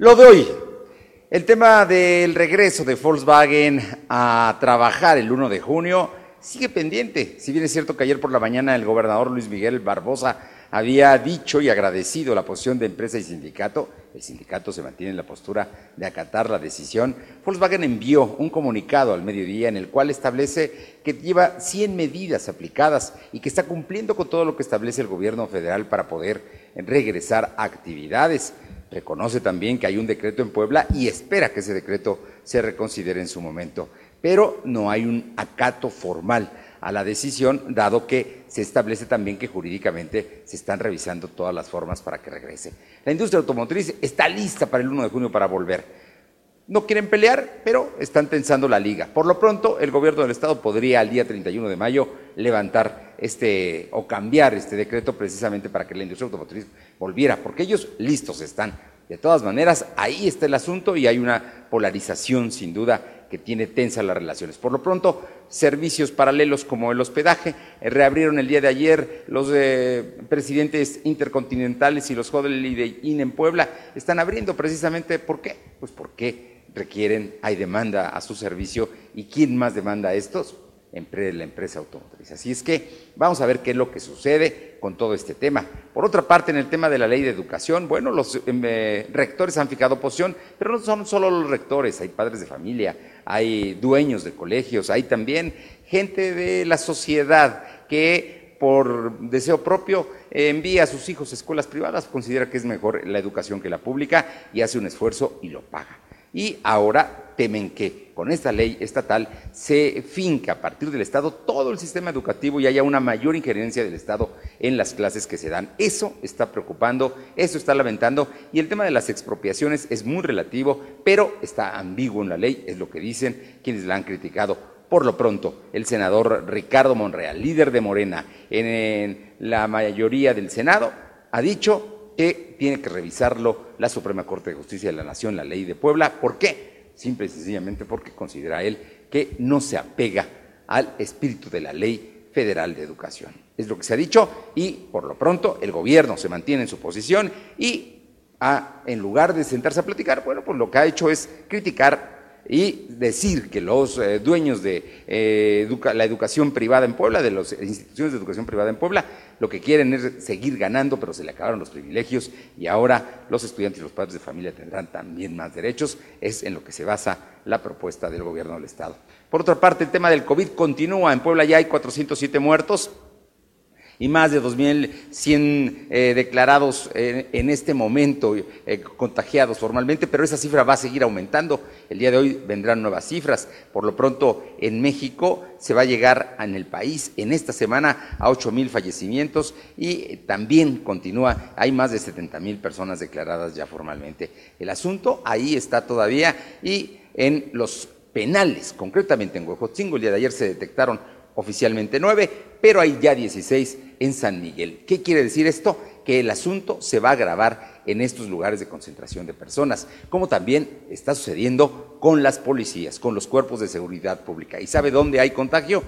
Lo de hoy, el tema del regreso de Volkswagen a trabajar el 1 de junio sigue pendiente. Si bien es cierto que ayer por la mañana el gobernador Luis Miguel Barbosa había dicho y agradecido la posición de empresa y sindicato, el sindicato se mantiene en la postura de acatar la decisión, Volkswagen envió un comunicado al mediodía en el cual establece que lleva 100 medidas aplicadas y que está cumpliendo con todo lo que establece el gobierno federal para poder regresar a actividades. Reconoce también que hay un decreto en Puebla y espera que ese decreto se reconsidere en su momento, pero no hay un acato formal a la decisión, dado que se establece también que jurídicamente se están revisando todas las formas para que regrese. La industria automotriz está lista para el 1 de junio para volver. No quieren pelear, pero están tensando la liga. Por lo pronto, el gobierno del Estado podría al día 31 de mayo levantar este o cambiar este decreto precisamente para que la industria automotriz volviera, porque ellos listos están. De todas maneras, ahí está el asunto y hay una polarización sin duda que tiene tensas las relaciones. Por lo pronto, servicios paralelos como el hospedaje eh, reabrieron el día de ayer los eh, presidentes intercontinentales y los Holiday Inn en Puebla están abriendo precisamente ¿por qué? Pues porque requieren, hay demanda a su servicio y ¿quién más demanda a estos? La empresa automotriz. Así es que vamos a ver qué es lo que sucede con todo este tema. Por otra parte, en el tema de la ley de educación, bueno, los em, eh, rectores han fijado posición, pero no son solo los rectores, hay padres de familia, hay dueños de colegios, hay también gente de la sociedad que por deseo propio envía a sus hijos a escuelas privadas, considera que es mejor la educación que la pública y hace un esfuerzo y lo paga. Y ahora temen que con esta ley estatal se finca a partir del Estado todo el sistema educativo y haya una mayor injerencia del Estado en las clases que se dan. Eso está preocupando, eso está lamentando y el tema de las expropiaciones es muy relativo, pero está ambiguo en la ley, es lo que dicen quienes la han criticado. Por lo pronto, el senador Ricardo Monreal, líder de Morena en la mayoría del Senado, ha dicho que tiene que revisarlo la Suprema Corte de Justicia de la Nación, la ley de Puebla. ¿Por qué? Simple y sencillamente porque considera él que no se apega al espíritu de la ley federal de educación. Es lo que se ha dicho y por lo pronto el gobierno se mantiene en su posición y en lugar de sentarse a platicar, bueno, pues lo que ha hecho es criticar y decir que los eh, dueños de eh, la educación privada en Puebla, de las instituciones de educación privada en Puebla, lo que quieren es seguir ganando, pero se le acabaron los privilegios y ahora los estudiantes y los padres de familia tendrán también más derechos. Es en lo que se basa la propuesta del gobierno del Estado. Por otra parte, el tema del COVID continúa. En Puebla ya hay 407 muertos y más de 2.100 eh, declarados eh, en este momento eh, contagiados formalmente, pero esa cifra va a seguir aumentando. El día de hoy vendrán nuevas cifras. Por lo pronto, en México se va a llegar en el país en esta semana a 8.000 fallecimientos y también continúa, hay más de 70.000 personas declaradas ya formalmente. El asunto ahí está todavía y en los penales, concretamente en Huejotzingo, el día de ayer se detectaron oficialmente nueve, pero hay ya 16 en San Miguel. ¿Qué quiere decir esto? Que el asunto se va a agravar en estos lugares de concentración de personas, como también está sucediendo con las policías, con los cuerpos de seguridad pública. ¿Y sabe dónde hay contagio?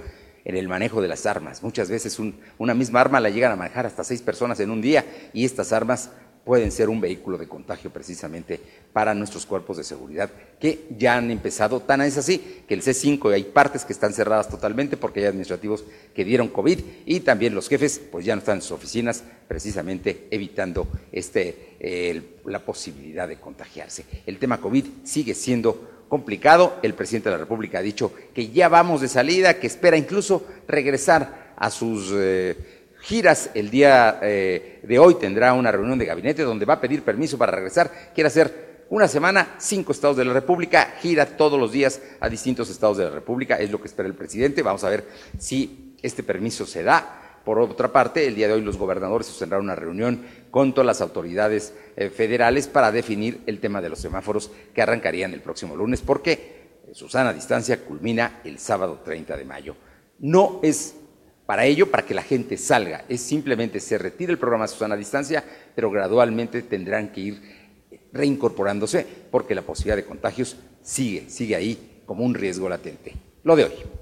En el manejo de las armas. Muchas veces una misma arma la llegan a manejar hasta seis personas en un día y estas armas pueden ser un vehículo de contagio precisamente para nuestros cuerpos de seguridad que ya han empezado, tan es así que el C5 hay partes que están cerradas totalmente porque hay administrativos que dieron COVID y también los jefes pues ya no están en sus oficinas precisamente evitando este, la posibilidad de contagiarse. El tema COVID sigue siendo complicado, el presidente de la República ha dicho que ya vamos de salida, que espera incluso regresar a sus... Eh, giras. El día eh, de hoy tendrá una reunión de gabinete donde va a pedir permiso para regresar. Quiere hacer una semana, cinco estados de la República, gira todos los días a distintos estados de la República. Es lo que espera el presidente. Vamos a ver si este permiso se da. Por otra parte, el día de hoy los gobernadores sostendrán una reunión con todas las autoridades eh, federales para definir el tema de los semáforos que arrancarían el próximo lunes, porque Susana Distancia culmina el sábado 30 de mayo. No es para ello, para que la gente salga, es simplemente se retira el programa Susana a Distancia, pero gradualmente tendrán que ir reincorporándose porque la posibilidad de contagios sigue, sigue ahí como un riesgo latente. Lo de hoy.